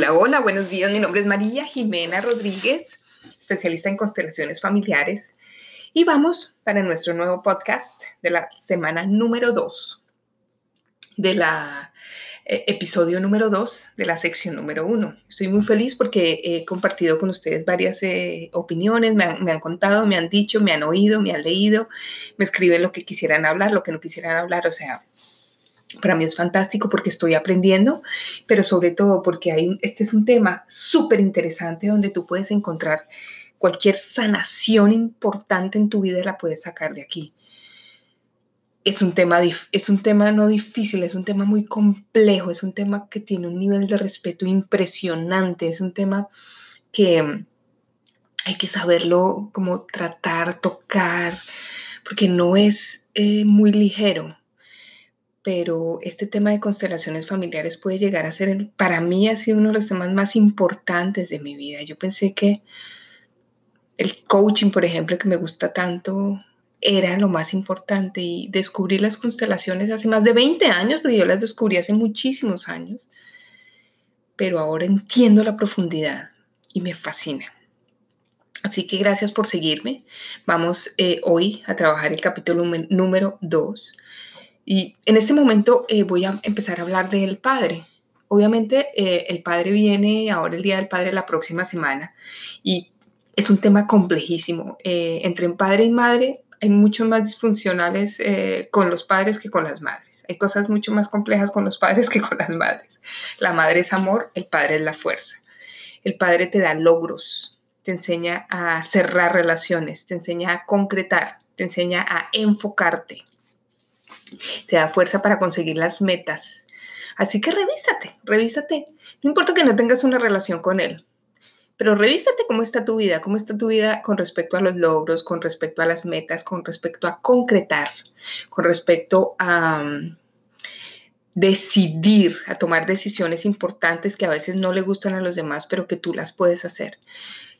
Hola, hola, buenos días. Mi nombre es María Jimena Rodríguez, especialista en constelaciones familiares. Y vamos para nuestro nuevo podcast de la semana número 2, de la eh, episodio número 2 de la sección número 1. Estoy muy feliz porque he compartido con ustedes varias eh, opiniones, me han, me han, contado, me han dicho, me han oído, me han leído, me escriben lo que quisieran hablar, lo que no quisieran hablar, o sea, para mí es fantástico porque estoy aprendiendo, pero sobre todo porque hay, este es un tema súper interesante donde tú puedes encontrar cualquier sanación importante en tu vida, la puedes sacar de aquí. Es un, tema, es un tema no difícil, es un tema muy complejo, es un tema que tiene un nivel de respeto impresionante, es un tema que hay que saberlo como tratar, tocar, porque no es eh, muy ligero pero este tema de constelaciones familiares puede llegar a ser, para mí ha sido uno de los temas más importantes de mi vida. Yo pensé que el coaching, por ejemplo, que me gusta tanto, era lo más importante y descubrí las constelaciones hace más de 20 años, porque yo las descubrí hace muchísimos años, pero ahora entiendo la profundidad y me fascina. Así que gracias por seguirme. Vamos eh, hoy a trabajar el capítulo número 2 y en este momento eh, voy a empezar a hablar del padre. Obviamente eh, el padre viene ahora el Día del Padre la próxima semana y es un tema complejísimo. Eh, entre padre y madre hay mucho más disfuncionales con los padres que con las madres. Hay cosas mucho más complejas con los padres que con las madres. La madre es amor, el padre es la fuerza. El padre te da logros, te enseña a cerrar relaciones, te enseña a concretar, te enseña a enfocarte te da fuerza para conseguir las metas. Así que revísate, revísate. No importa que no tengas una relación con él, pero revísate cómo está tu vida, cómo está tu vida con respecto a los logros, con respecto a las metas, con respecto a concretar, con respecto a um, decidir, a tomar decisiones importantes que a veces no le gustan a los demás, pero que tú las puedes hacer.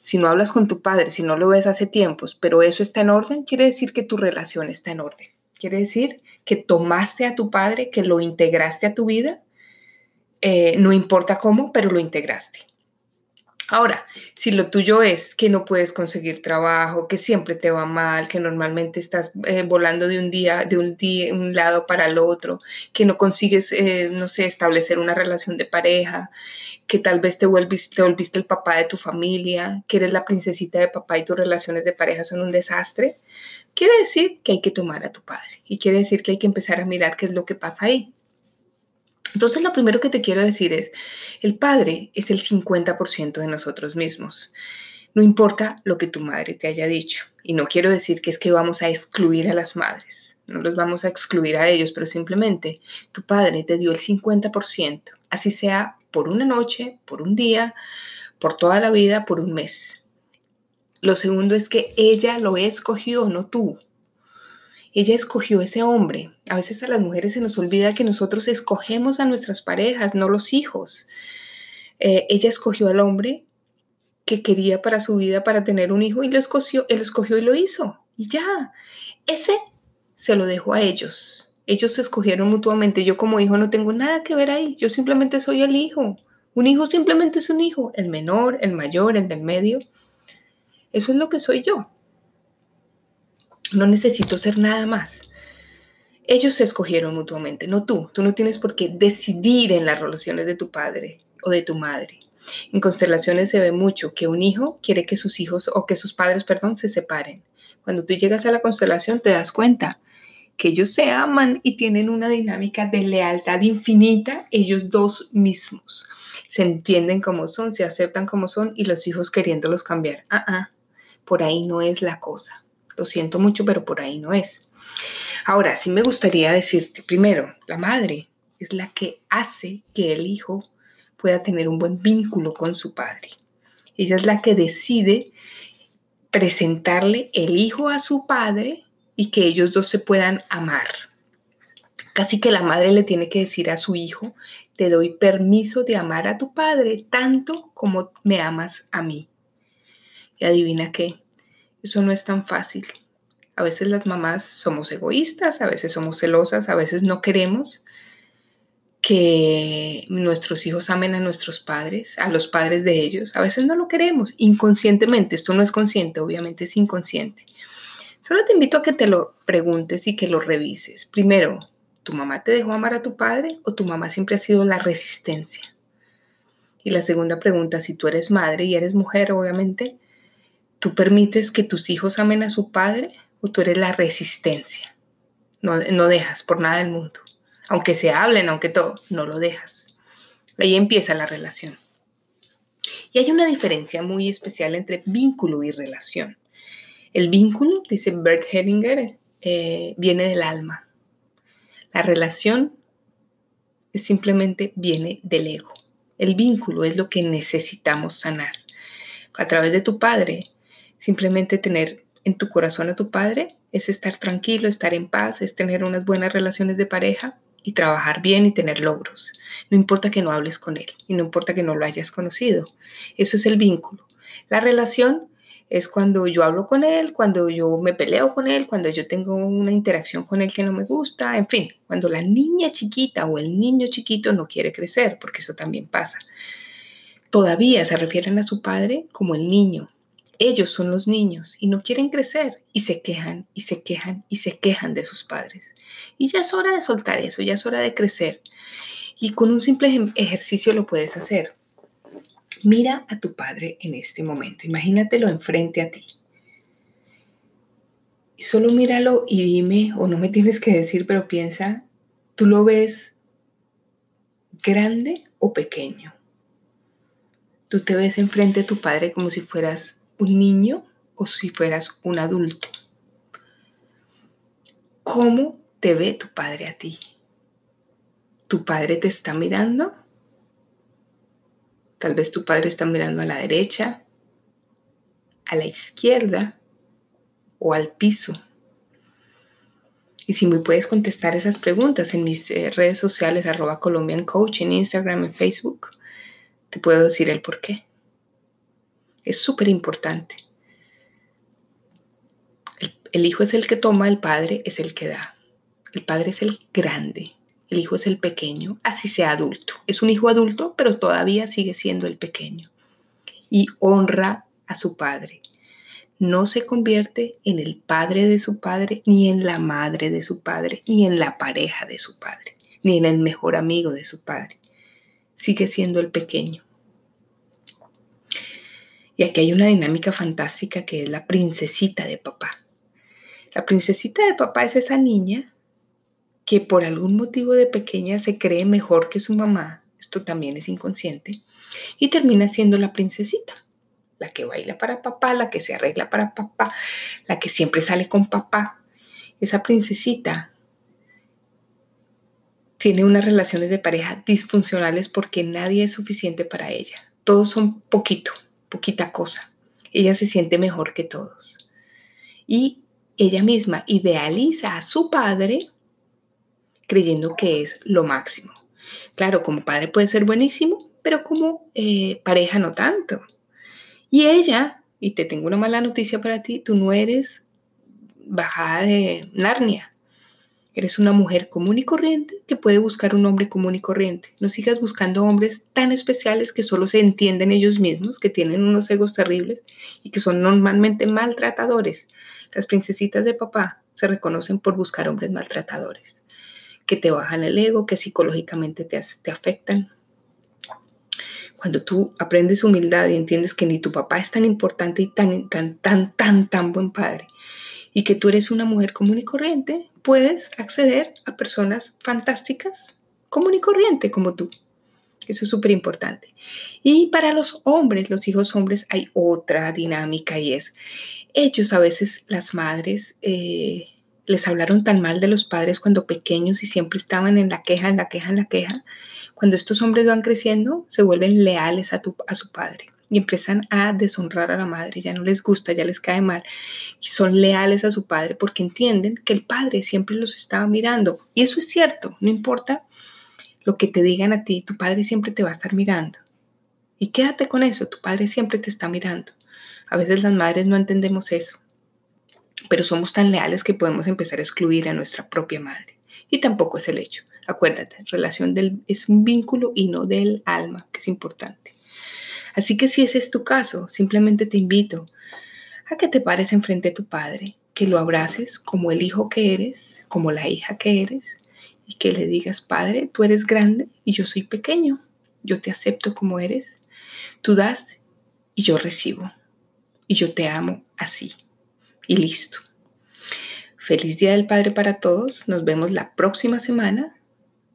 Si no hablas con tu padre, si no lo ves hace tiempos, pero eso está en orden, quiere decir que tu relación está en orden. Quiere decir que tomaste a tu padre, que lo integraste a tu vida, eh, no importa cómo, pero lo integraste. Ahora, si lo tuyo es que no puedes conseguir trabajo, que siempre te va mal, que normalmente estás eh, volando de un día, de un día, un lado para el otro, que no consigues, eh, no sé, establecer una relación de pareja, que tal vez te volviste, te volviste el papá de tu familia, que eres la princesita de papá y tus relaciones de pareja son un desastre, quiere decir que hay que tomar a tu padre y quiere decir que hay que empezar a mirar qué es lo que pasa ahí. Entonces, lo primero que te quiero decir es, el padre es el 50% de nosotros mismos. No importa lo que tu madre te haya dicho. Y no quiero decir que es que vamos a excluir a las madres. No los vamos a excluir a ellos, pero simplemente tu padre te dio el 50%. Así sea por una noche, por un día, por toda la vida, por un mes. Lo segundo es que ella lo escogió, no tú. Ella escogió ese hombre. A veces a las mujeres se nos olvida que nosotros escogemos a nuestras parejas, no los hijos. Eh, ella escogió al hombre que quería para su vida, para tener un hijo, y lo escogió, él escogió y lo hizo. Y ya, ese se lo dejó a ellos. Ellos se escogieron mutuamente. Yo como hijo no tengo nada que ver ahí. Yo simplemente soy el hijo. Un hijo simplemente es un hijo. El menor, el mayor, el del medio. Eso es lo que soy yo. No necesito ser nada más. Ellos se escogieron mutuamente, no tú. Tú no tienes por qué decidir en las relaciones de tu padre o de tu madre. En constelaciones se ve mucho que un hijo quiere que sus hijos o que sus padres, perdón, se separen. Cuando tú llegas a la constelación te das cuenta que ellos se aman y tienen una dinámica de lealtad infinita, ellos dos mismos. Se entienden como son, se aceptan como son y los hijos queriéndolos cambiar. Ah, ah por ahí no es la cosa. Lo siento mucho, pero por ahí no es. Ahora, sí me gustaría decirte, primero, la madre es la que hace que el hijo pueda tener un buen vínculo con su padre. Ella es la que decide presentarle el hijo a su padre y que ellos dos se puedan amar. Casi que la madre le tiene que decir a su hijo, te doy permiso de amar a tu padre tanto como me amas a mí. Y adivina qué, eso no es tan fácil. A veces las mamás somos egoístas, a veces somos celosas, a veces no queremos. que nuestros hijos amen a nuestros padres, a los padres de ellos. A veces no lo queremos inconscientemente. Esto no es consciente, obviamente es inconsciente. Solo te invito a que te lo preguntes y que lo revises. Primero, ¿tu mamá te dejó amar a tu padre o tu mamá siempre ha sido la resistencia? Y la segunda pregunta, si tú eres madre y eres mujer, obviamente, ¿tú permites que tus hijos amen a su padre o tú eres la resistencia? No, no dejas por nada del mundo aunque se hablen, aunque todo, no lo dejas. Ahí empieza la relación. Y hay una diferencia muy especial entre vínculo y relación. El vínculo, dice Bert Hellinger, eh, viene del alma. La relación simplemente viene del ego. El vínculo es lo que necesitamos sanar. A través de tu padre, simplemente tener en tu corazón a tu padre es estar tranquilo, estar en paz, es tener unas buenas relaciones de pareja, y trabajar bien y tener logros. No importa que no hables con él y no importa que no lo hayas conocido. Eso es el vínculo. La relación es cuando yo hablo con él, cuando yo me peleo con él, cuando yo tengo una interacción con él que no me gusta, en fin, cuando la niña chiquita o el niño chiquito no quiere crecer, porque eso también pasa. Todavía se refieren a su padre como el niño, ellos son los niños y no quieren crecer y se quejan y se quejan y se quejan de sus padres. Y ya es hora de soltar eso, ya es hora de crecer. Y con un simple ejercicio lo puedes hacer. Mira a tu padre en este momento, imagínatelo enfrente a ti. Solo míralo y dime, o no me tienes que decir, pero piensa, ¿tú lo ves grande o pequeño? Tú te ves enfrente a tu padre como si fueras un niño o si fueras un adulto. ¿Cómo te ve tu padre a ti? ¿Tu padre te está mirando? Tal vez tu padre está mirando a la derecha, a la izquierda o al piso. Y si me puedes contestar esas preguntas en mis eh, redes sociales, arroba Colombian Coach, en Instagram, en Facebook, te puedo decir el por qué. Es súper importante. El, hijo es el que toma, el padre es el que da. El padre es el grande, el hijo es el pequeño, así sea adulto. Es un hijo adulto, pero todavía sigue siendo el pequeño. Y honra a su padre. No se convierte en el padre de su padre, ni en la madre de su padre, ni en la pareja de su padre, ni en el mejor amigo de su padre. Sigue siendo el pequeño. Y aquí hay una dinámica fantástica que es la princesita de papá. La princesita de papá es esa niña que por algún motivo de pequeña se cree mejor que su mamá, esto también es inconsciente, y termina siendo la princesita, la que baila para papá, la que se arregla para papá, la que siempre sale con papá. Esa princesita tiene unas relaciones de pareja disfuncionales porque nadie es suficiente para ella. Todos son poquito, poquita cosa. Ella se siente mejor que todos. Y ella misma idealiza a su padre creyendo que es lo máximo. Claro, como padre puede ser buenísimo, pero como eh, pareja no tanto. Y ella, y te tengo una mala noticia para ti, tú no eres bajada de Narnia. Eres una mujer común y corriente que puede buscar un hombre común y corriente. No sigas buscando hombres tan especiales que solo se entienden ellos mismos, que tienen unos egos terribles y que son normalmente maltratadores. Las princesitas de papá se reconocen por buscar hombres maltratadores, que te bajan el ego, que psicológicamente te, te afectan. Cuando tú aprendes humildad y entiendes que ni tu papá es tan importante y tan, tan, tan, tan, tan buen padre, y que tú eres una mujer común y corriente, puedes acceder a personas fantásticas, común y corriente como tú. Eso es súper importante. Y para los hombres, los hijos hombres, hay otra dinámica y es, ellos a veces, las madres, eh, les hablaron tan mal de los padres cuando pequeños y siempre estaban en la queja, en la queja, en la queja. Cuando estos hombres van creciendo, se vuelven leales a, tu, a su padre y empiezan a deshonrar a la madre, ya no les gusta, ya les cae mal y son leales a su padre porque entienden que el padre siempre los estaba mirando. Y eso es cierto, no importa lo que te digan a ti, tu padre siempre te va a estar mirando. Y quédate con eso, tu padre siempre te está mirando. A veces las madres no entendemos eso, pero somos tan leales que podemos empezar a excluir a nuestra propia madre. Y tampoco es el hecho. Acuérdate, relación del, es un vínculo y no del alma, que es importante. Así que si ese es tu caso, simplemente te invito a que te pares enfrente de tu padre, que lo abraces como el hijo que eres, como la hija que eres, y que le digas, Padre, tú eres grande y yo soy pequeño, yo te acepto como eres, tú das y yo recibo, y yo te amo así, y listo. Feliz Día del Padre para todos, nos vemos la próxima semana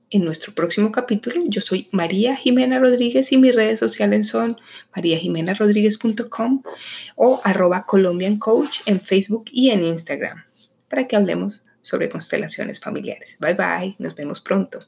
en nuestro próximo capítulo. Yo soy María Jimena Rodríguez y mis redes sociales son mariajimenarodríguez.com o arroba Colombian Coach en Facebook y en Instagram para que hablemos sobre constelaciones familiares. Bye bye, nos vemos pronto.